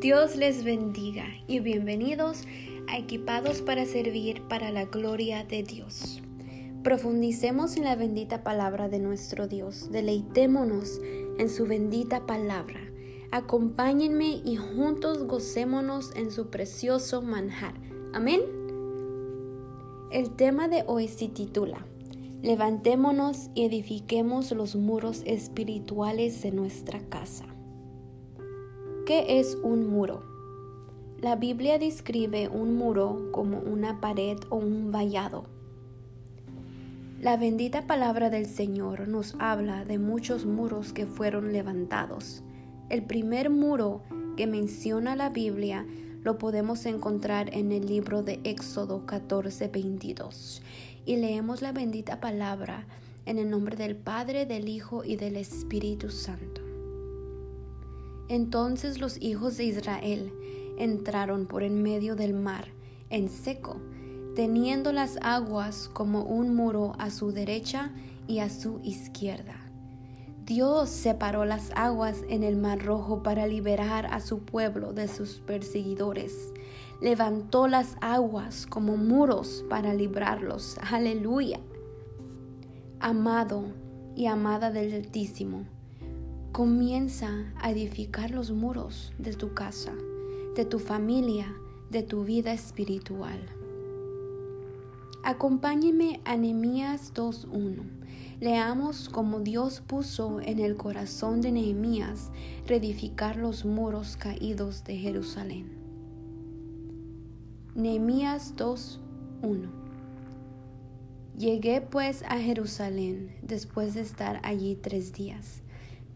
Dios les bendiga y bienvenidos a Equipados para Servir para la Gloria de Dios. Profundicemos en la bendita palabra de nuestro Dios, deleitémonos en su bendita palabra. Acompáñenme y juntos gocémonos en su precioso manjar. Amén. El tema de hoy se titula Levantémonos y edifiquemos los muros espirituales de nuestra casa. ¿Qué es un muro? La Biblia describe un muro como una pared o un vallado. La bendita palabra del Señor nos habla de muchos muros que fueron levantados. El primer muro que menciona la Biblia lo podemos encontrar en el libro de Éxodo 14, 22. Y leemos la bendita palabra en el nombre del Padre, del Hijo y del Espíritu Santo. Entonces los hijos de Israel entraron por en medio del mar, en seco, teniendo las aguas como un muro a su derecha y a su izquierda. Dios separó las aguas en el mar rojo para liberar a su pueblo de sus perseguidores. Levantó las aguas como muros para librarlos. Aleluya. Amado y amada del Altísimo Comienza a edificar los muros de tu casa, de tu familia, de tu vida espiritual. Acompáñeme a Nehemías 2.1. Leamos cómo Dios puso en el corazón de Nehemías reedificar los muros caídos de Jerusalén. Nehemías 2.1 Llegué pues a Jerusalén después de estar allí tres días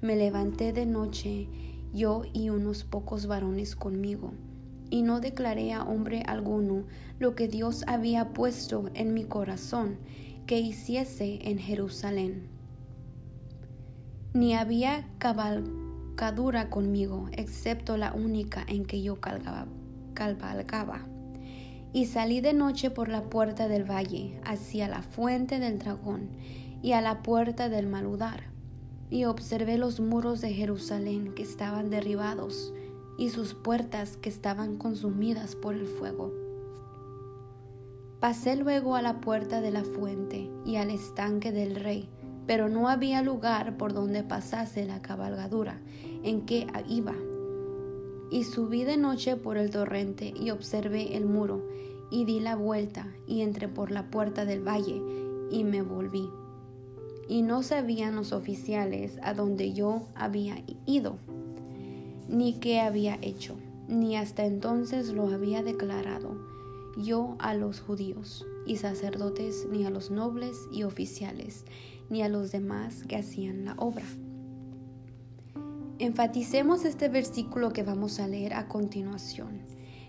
me levanté de noche, yo y unos pocos varones conmigo, y no declaré a hombre alguno lo que Dios había puesto en mi corazón que hiciese en Jerusalén. Ni había cabalgadura conmigo, excepto la única en que yo cabalgaba. Y salí de noche por la puerta del valle, hacia la fuente del dragón, y a la puerta del maludar y observé los muros de Jerusalén que estaban derribados y sus puertas que estaban consumidas por el fuego. Pasé luego a la puerta de la fuente y al estanque del rey, pero no había lugar por donde pasase la cabalgadura en que iba. Y subí de noche por el torrente y observé el muro, y di la vuelta y entré por la puerta del valle y me volví y no sabían los oficiales a donde yo había ido, ni qué había hecho, ni hasta entonces lo había declarado yo a los judíos y sacerdotes, ni a los nobles y oficiales, ni a los demás que hacían la obra. Enfaticemos este versículo que vamos a leer a continuación.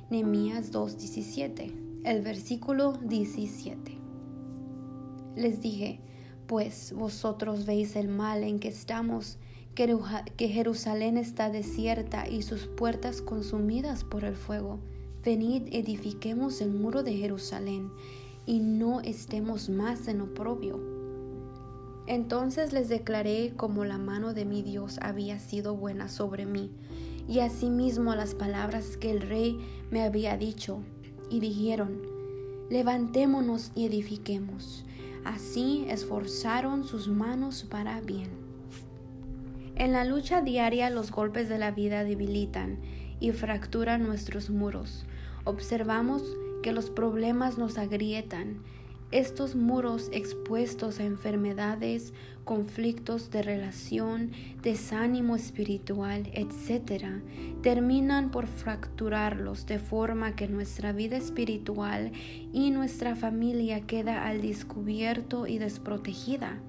Nehemías 2:17, el versículo 17. Les dije, pues vosotros veis el mal en que estamos, que Jerusalén está desierta y sus puertas consumidas por el fuego. Venid, edifiquemos el muro de Jerusalén y no estemos más en oprobio. Entonces les declaré como la mano de mi Dios había sido buena sobre mí, y asimismo las palabras que el rey me había dicho, y dijeron, levantémonos y edifiquemos Así esforzaron sus manos para bien. En la lucha diaria los golpes de la vida debilitan y fracturan nuestros muros. Observamos que los problemas nos agrietan estos muros expuestos a enfermedades, conflictos de relación, desánimo espiritual, etc., terminan por fracturarlos de forma que nuestra vida espiritual y nuestra familia queda al descubierto y desprotegida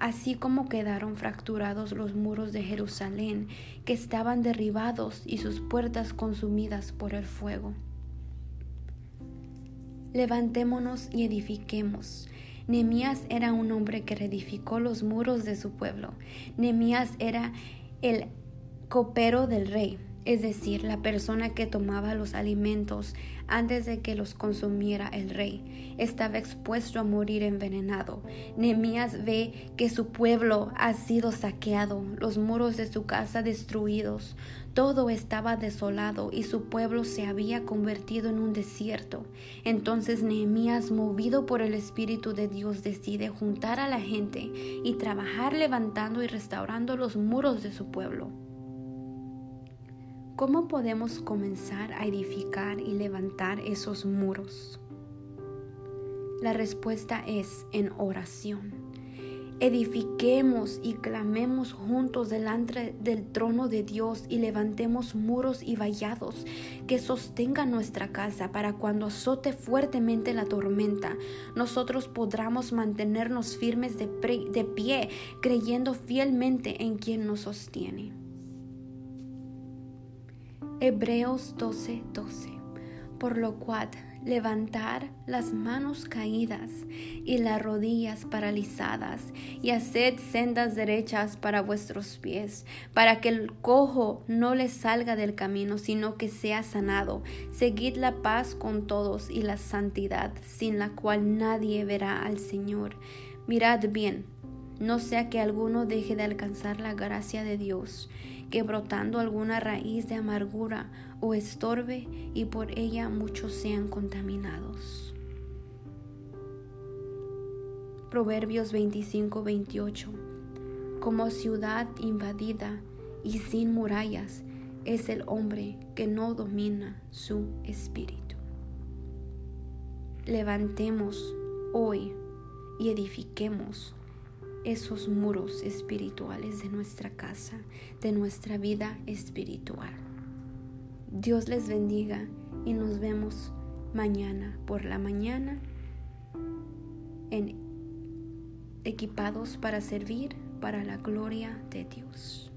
así como quedaron fracturados los muros de Jerusalén, que estaban derribados y sus puertas consumidas por el fuego. Levantémonos y edifiquemos. Nemías era un hombre que reedificó los muros de su pueblo. Nemías era el copero del rey. Es decir, la persona que tomaba los alimentos antes de que los consumiera el rey, estaba expuesto a morir envenenado. Nehemías ve que su pueblo ha sido saqueado, los muros de su casa destruidos, todo estaba desolado y su pueblo se había convertido en un desierto. Entonces Nehemías, movido por el Espíritu de Dios, decide juntar a la gente y trabajar levantando y restaurando los muros de su pueblo. ¿Cómo podemos comenzar a edificar y levantar esos muros? La respuesta es en oración. Edifiquemos y clamemos juntos delante del trono de Dios y levantemos muros y vallados que sostengan nuestra casa para cuando azote fuertemente la tormenta, nosotros podamos mantenernos firmes de, de pie, creyendo fielmente en quien nos sostiene. Hebreos 12:12. 12. Por lo cual, levantar las manos caídas y las rodillas paralizadas y haced sendas derechas para vuestros pies, para que el cojo no les salga del camino, sino que sea sanado. Seguid la paz con todos y la santidad, sin la cual nadie verá al Señor. Mirad bien, no sea que alguno deje de alcanzar la gracia de Dios que brotando alguna raíz de amargura o estorbe y por ella muchos sean contaminados. Proverbios 25-28 Como ciudad invadida y sin murallas es el hombre que no domina su espíritu. Levantemos hoy y edifiquemos esos muros espirituales de nuestra casa, de nuestra vida espiritual. Dios les bendiga y nos vemos mañana por la mañana equipados para servir para la gloria de Dios.